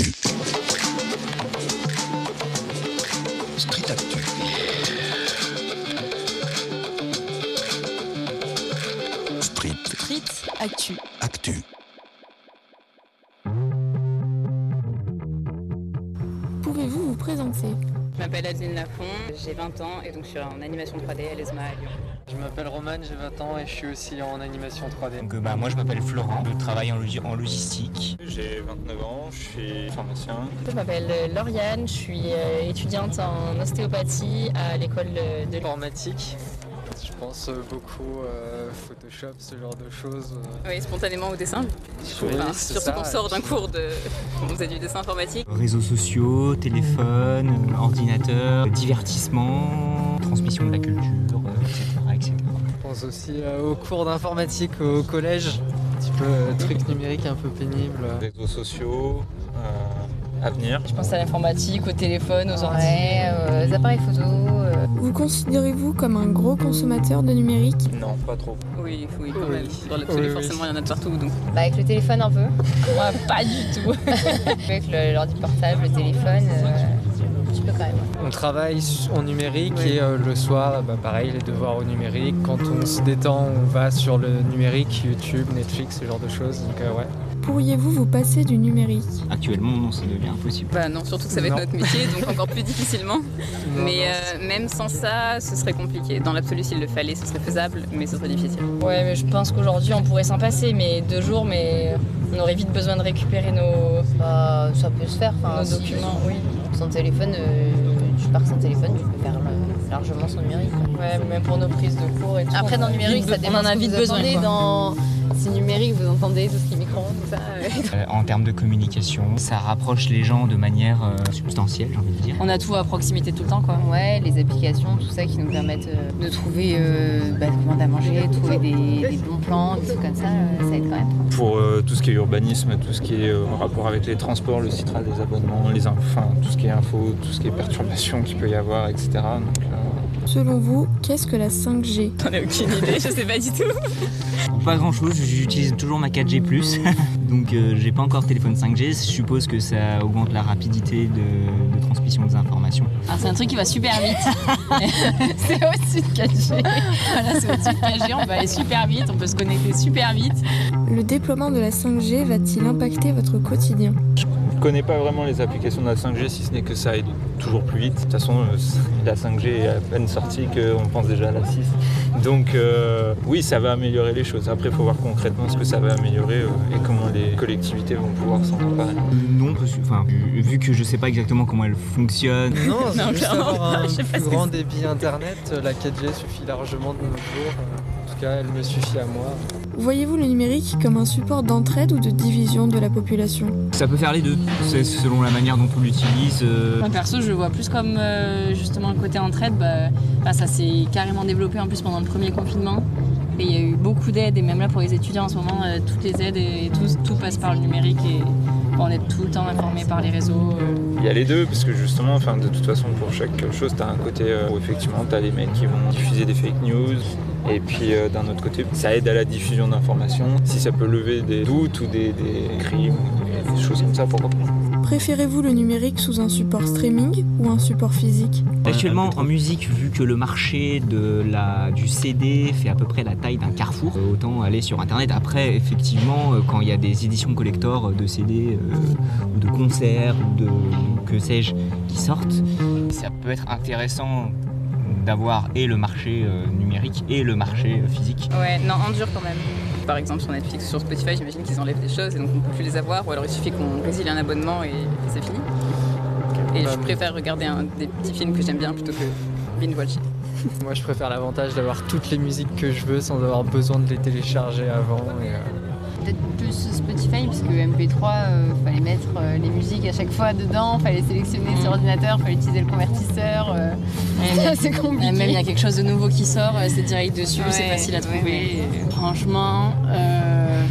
Actu. Street Actu. Street Street Actu. Actu. Pouvez-vous vous présenter? Je m'appelle Adeline Lafont, j'ai 20 ans et donc je suis en animation 3D à l'ESMA à Lyon. Je m'appelle Roman, j'ai 20 ans et je suis aussi en animation 3D. Donc, euh, bah, moi je m'appelle Florent, je travaille en, en logistique. J'ai 29 ans, je suis pharmacien. Je m'appelle Lauriane, je suis euh, étudiante en ostéopathie à l'école de Lyon. Je pense euh, beaucoup euh, Photoshop, ce genre de choses. euh. Oui, spontanément au dessin. Oui, Enfin, c'est surtout qu'on sort d'un cours de. On faisait du dessin informatique. Réseaux sociaux, téléphone, ordinateur, divertissement, transmission de la culture, euh, etc. etc. Je pense aussi euh, aux cours d'informatique au collège, un petit peu euh, truc numérique un peu pénible. Réseaux sociaux, Je pense à l'informatique, au téléphone, aux ordi. Ouais, euh, les appareils photo. euh, Vous considérez-vous comme un gros consommateur de numérique? Non, pas trop. Oui, oui, quand Oui. même. Dans l'absolu, Oui, oui. forcément, il y en a de partout. Donc. bah, avec le téléphone un peu. Moi, pas du tout. avec l'ordi portable, le téléphone, euh, un petit peu quand même. On travaille en numérique et euh, le soir, bah, pareil, les devoirs au numérique. Quand on se détend, on va sur le numérique, YouTube, Netflix, ce genre de choses. Donc euh, ouais. Pourriez-vous vous passer du numérique Actuellement, non, ça devient impossible. Bah non, surtout que ça va être Non. notre métier, donc encore plus difficilement. Non, Mais non, euh, même sans ça, ce serait compliqué. Dans l'absolu, s'il le fallait, ce serait faisable, mais ce serait difficile. Ouais, mais je pense qu'aujourd'hui on pourrait s'en passer, mais deux jours, mais on aurait vite besoin de récupérer nos, Bah, ça peut se faire. Enfin, nos si- documents. Oui. Sans téléphone, euh, tu pars sans téléphone, tu peux faire euh, largement sans numérique. Ouais, même pour nos prises de cours et tout. Après, dans le numérique, ça be- dépend on en a vite besoin. Dans... Si numérique, vous entendez tout ce qui est micro tout ça. euh, Euh, en termes de communication, ça rapproche les gens de manière euh, substantielle, j'ai envie de dire. On a tout à proximité tout le temps, quoi. Ouais, les applications, tout ça qui nous permettent euh, de trouver euh, bah, de commander à manger, trouver des, des bons plans, des trucs comme ça, euh, ça aide quand même. Pour euh, tout ce qui est urbanisme, tout ce qui est euh, en rapport avec les transports, le site des abonnements, les enfin, tout ce qui est info, tout ce qui est perturbation qu'il peut y avoir, etc. Donc, euh, Selon vous, qu'est-ce que la 5G J'en ai aucune idée, je sais pas du tout. Pas grand chose, j'utilise toujours ma 4G, donc euh, j'ai pas encore téléphone 5G. Je suppose que ça augmente la rapidité de, de transmission des informations. Ah, c'est un truc qui va super vite. c'est au-dessus de 4G. Voilà, c'est au-dessus de 4G, on va aller super vite, on peut se connecter super vite. Le déploiement de la 5G va-t-il impacter votre quotidien? Je connais pas vraiment les applications de la 5G, si ce n'est que ça aide toujours plus vite. De toute façon, euh, la 5G est à peine sortie qu'on pense déjà à la 6. Donc euh, oui, ça va améliorer les choses. Après, il faut voir concrètement ce que ça va améliorer et comment les collectivités vont pouvoir s'en emparer. Euh, non, parce que- enfin, vu, que je sais pas exactement comment elle fonctionne, Non, c'est Non, juste clairement avoir un pas plus grand débit internet. La 4G suffit largement de nos jours. En tout cas, elle me suffit à moi. Voyez-vous le numérique comme un support d'entraide ou de division de la population? Ça peut faire les deux. C'est selon la manière dont on l'utilise. euh, Moi perso, je le vois plus comme euh, justement le côté entraide. Bah, bah, ça s'est carrément développé en plus pendant le premier confinement. Il y a eu beaucoup d'aides, et même là pour les étudiants en ce moment, euh, toutes les aides et tout, passe par le numérique. Et on est tout le temps informé par les réseaux. euh. Il y a les deux, parce que justement, enfin, de toute façon, pour chaque chose, tu as un côté euh, où effectivement, tu as les mecs qui vont diffuser des fake news. Et puis d'un autre côté, ça aide à la diffusion d'informations. Si ça peut lever des doutes ou des, crimes ou des choses comme ça, pourquoi pas Préférez-vous le numérique sous un support streaming ou un support physique Actuellement, en musique, vu que le marché de la, du CD fait à peu près la taille d'un carrefour, euh, autant aller sur Internet. Après, effectivement, euh, quand il y a des éditions collector de CD euh, ou de concerts ou de que sais-je qui sortent, ça peut être intéressant d'avoir et le marché euh, numérique et le marché euh, physique. Ouais, non, en dur quand même. Par exemple, sur Netflix, sur Spotify, j'imagine qu'ils enlèvent des choses et donc on peut plus les avoir, ou alors il suffit qu'on résilie un abonnement et, et c'est fini. Et Bah, je préfère regarder un, des petits films que j'aime bien plutôt que binge watching. Moi, je préfère l'avantage d'avoir toutes les musiques que je veux sans avoir besoin de les télécharger avant. Et, euh, Peut-être plus Spotify, parce que MP3, euh, fallait mettre euh, les musiques à chaque fois dedans, fallait sélectionner sur ordinateur, fallait utiliser le convertisseur. euh, c'est compliqué. Même il y a quelque chose de nouveau qui sort, euh, c'est direct dessus, c'est facile à trouver. ouais. Franchement, euh...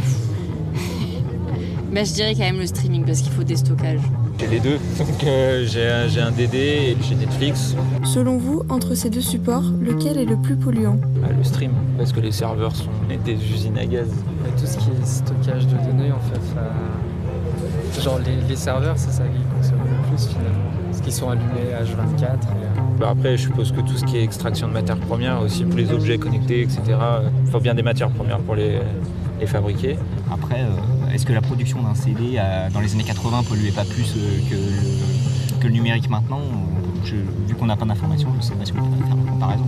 bah, je dirais quand même le streaming parce qu'il faut des stockages. J'ai les deux. Donc euh, j'ai un- j'ai un DD et j'ai Netflix. Selon vous, entre ces deux supports, lequel est le plus polluant? Ah, le stream, parce que les serveurs sont des usines à gaz. Et tout ce qui est stockage de données, en fait, ça- genre les, les serveurs, c'est ça qui consomme le plus finalement. Parce qu'ils sont allumés H24. et, euh, Bah, après, je suppose que tout ce qui est extraction de matières premières, aussi pour les objets connectés, etc., il faut bien des matières premières pour les, les fabriquer. Après, euh, est-ce que la production d'un CD euh, dans les années 80 polluait pas plus euh, que, le, que le numérique maintenant? Je- Vu qu'on n'a pas d'informations, je ne sais pas si on peut faire une comparaison.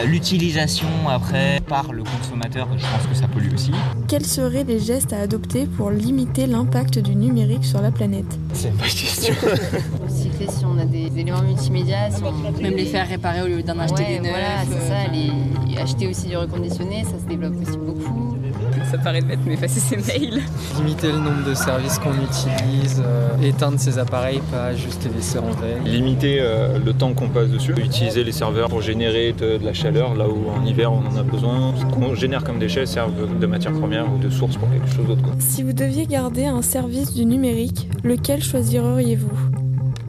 Euh, L'utilisation après par le consommateur, je pense que ça pollue aussi. Quels seraient les gestes à adopter pour limiter l'impact du numérique sur la planète? C'est une bonne question. Recycler si on a des éléments multimédia, si on... Même les faire réparer au lieu d'en acheter Ouais, des neufs. voilà, c'est euh, ça. Les... Acheter aussi du reconditionné, ça se développe aussi beaucoup. Ça paraît bête, mais effacer ses mails. limiter le nombre de services qu'on utilise, euh, éteindre ses appareils, pas juste les laisser en veille. Limiter euh, le temps qu'on passe dessus, utiliser les serveurs pour générer de, de la chaleur là où en hiver on en a besoin. Ce qu'on génère comme déchets servent de matière première ou de source pour quelque chose d'autre. quoi. Si vous deviez garder un service du numérique, lequel choisiriez-vous?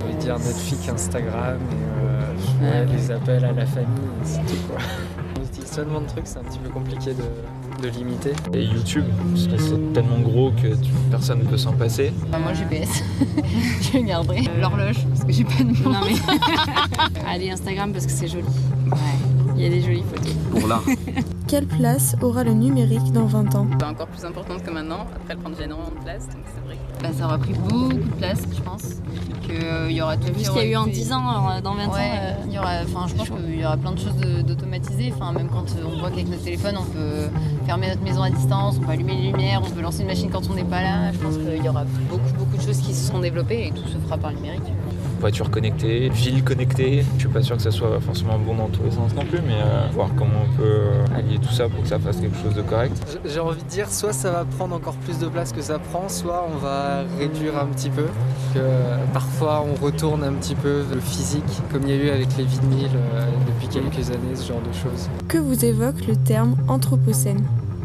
Je veux dire Netflix, Instagram et euh, ouais, les appels à la famille, c'est tout quoi. Utilise tellement de trucs, c'est un petit peu compliqué de, de limiter. Et YouTube, parce que c'est tellement gros que tu- personne ne peut s'en passer. Enfin, moi, GPS, je garderai l'horloge parce que j'ai pas de montre. Non mais. Allez, Instagram parce que c'est joli. Ouais. Il y a des jolies photos. Pour l'art. Quelle place aura le numérique dans 20 ans? Pas encore plus importante que maintenant. Après, elle prend énormément de place, donc c'est vrai que Bah, ça aura pris beaucoup de place, je pense. Qu'il y aura tout Vu ce qu'il y a eu en été- 10 ans, alors, dans 20 ans. Euh, il y aura, enfin, je pense qu'il y aura plein de choses. Enfin, même quand euh, on voit qu'avec notre téléphone, on peut fermer notre maison à distance, on peut allumer les lumières, on peut lancer une machine quand on n'est pas là. Je pense qu'il y aura beaucoup, beaucoup de choses qui se seront développées et tout se fera par le numérique. Voiture connectée, ville connectée. Je suis pas sûr que ça soit forcément bon dans tous les sens non plus, mais euh, voir comment on peut euh, allier tout ça pour que ça fasse quelque chose de correct. J'ai envie de dire, soit ça va prendre encore plus de place que ça prend, soit on va réduire un petit peu. Que euh, parfois on retourne un petit peu le physique, comme il y a eu avec les vinyles euh, depuis quelques années, ce genre de choses. Que vous évoque le terme anthropocène?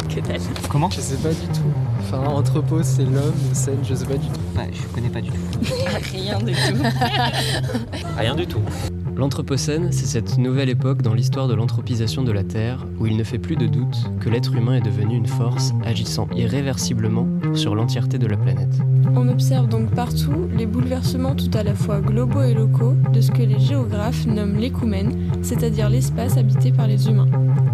Que dalle. Comment? Je sais pas du tout. Enfin, entrepôt c'est l'homme, scène, je sais pas du tout. Bah, Je connais pas du tout. Rien du tout. Rien du tout. L'Anthropocène, c'est cette nouvelle époque dans l'histoire de l'anthropisation de la Terre où il ne fait plus de doute que l'être humain est devenu une force agissant irréversiblement sur l'entièreté de la planète. On observe donc partout les bouleversements tout à la fois globaux et locaux de ce que les géographes nomment l'écoumène, c'est-à-dire l'espace habité par les humains.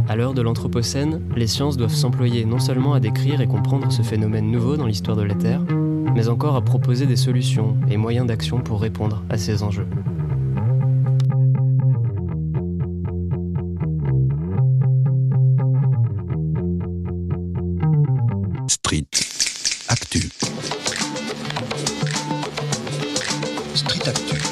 À l'heure de l'Anthropocène, les sciences doivent s'employer non seulement à décrire et comprendre ce phénomène nouveau dans l'histoire de la Terre, mais encore à proposer des solutions et moyens d'action pour répondre à ces enjeux. Street. Actu. Street Actu.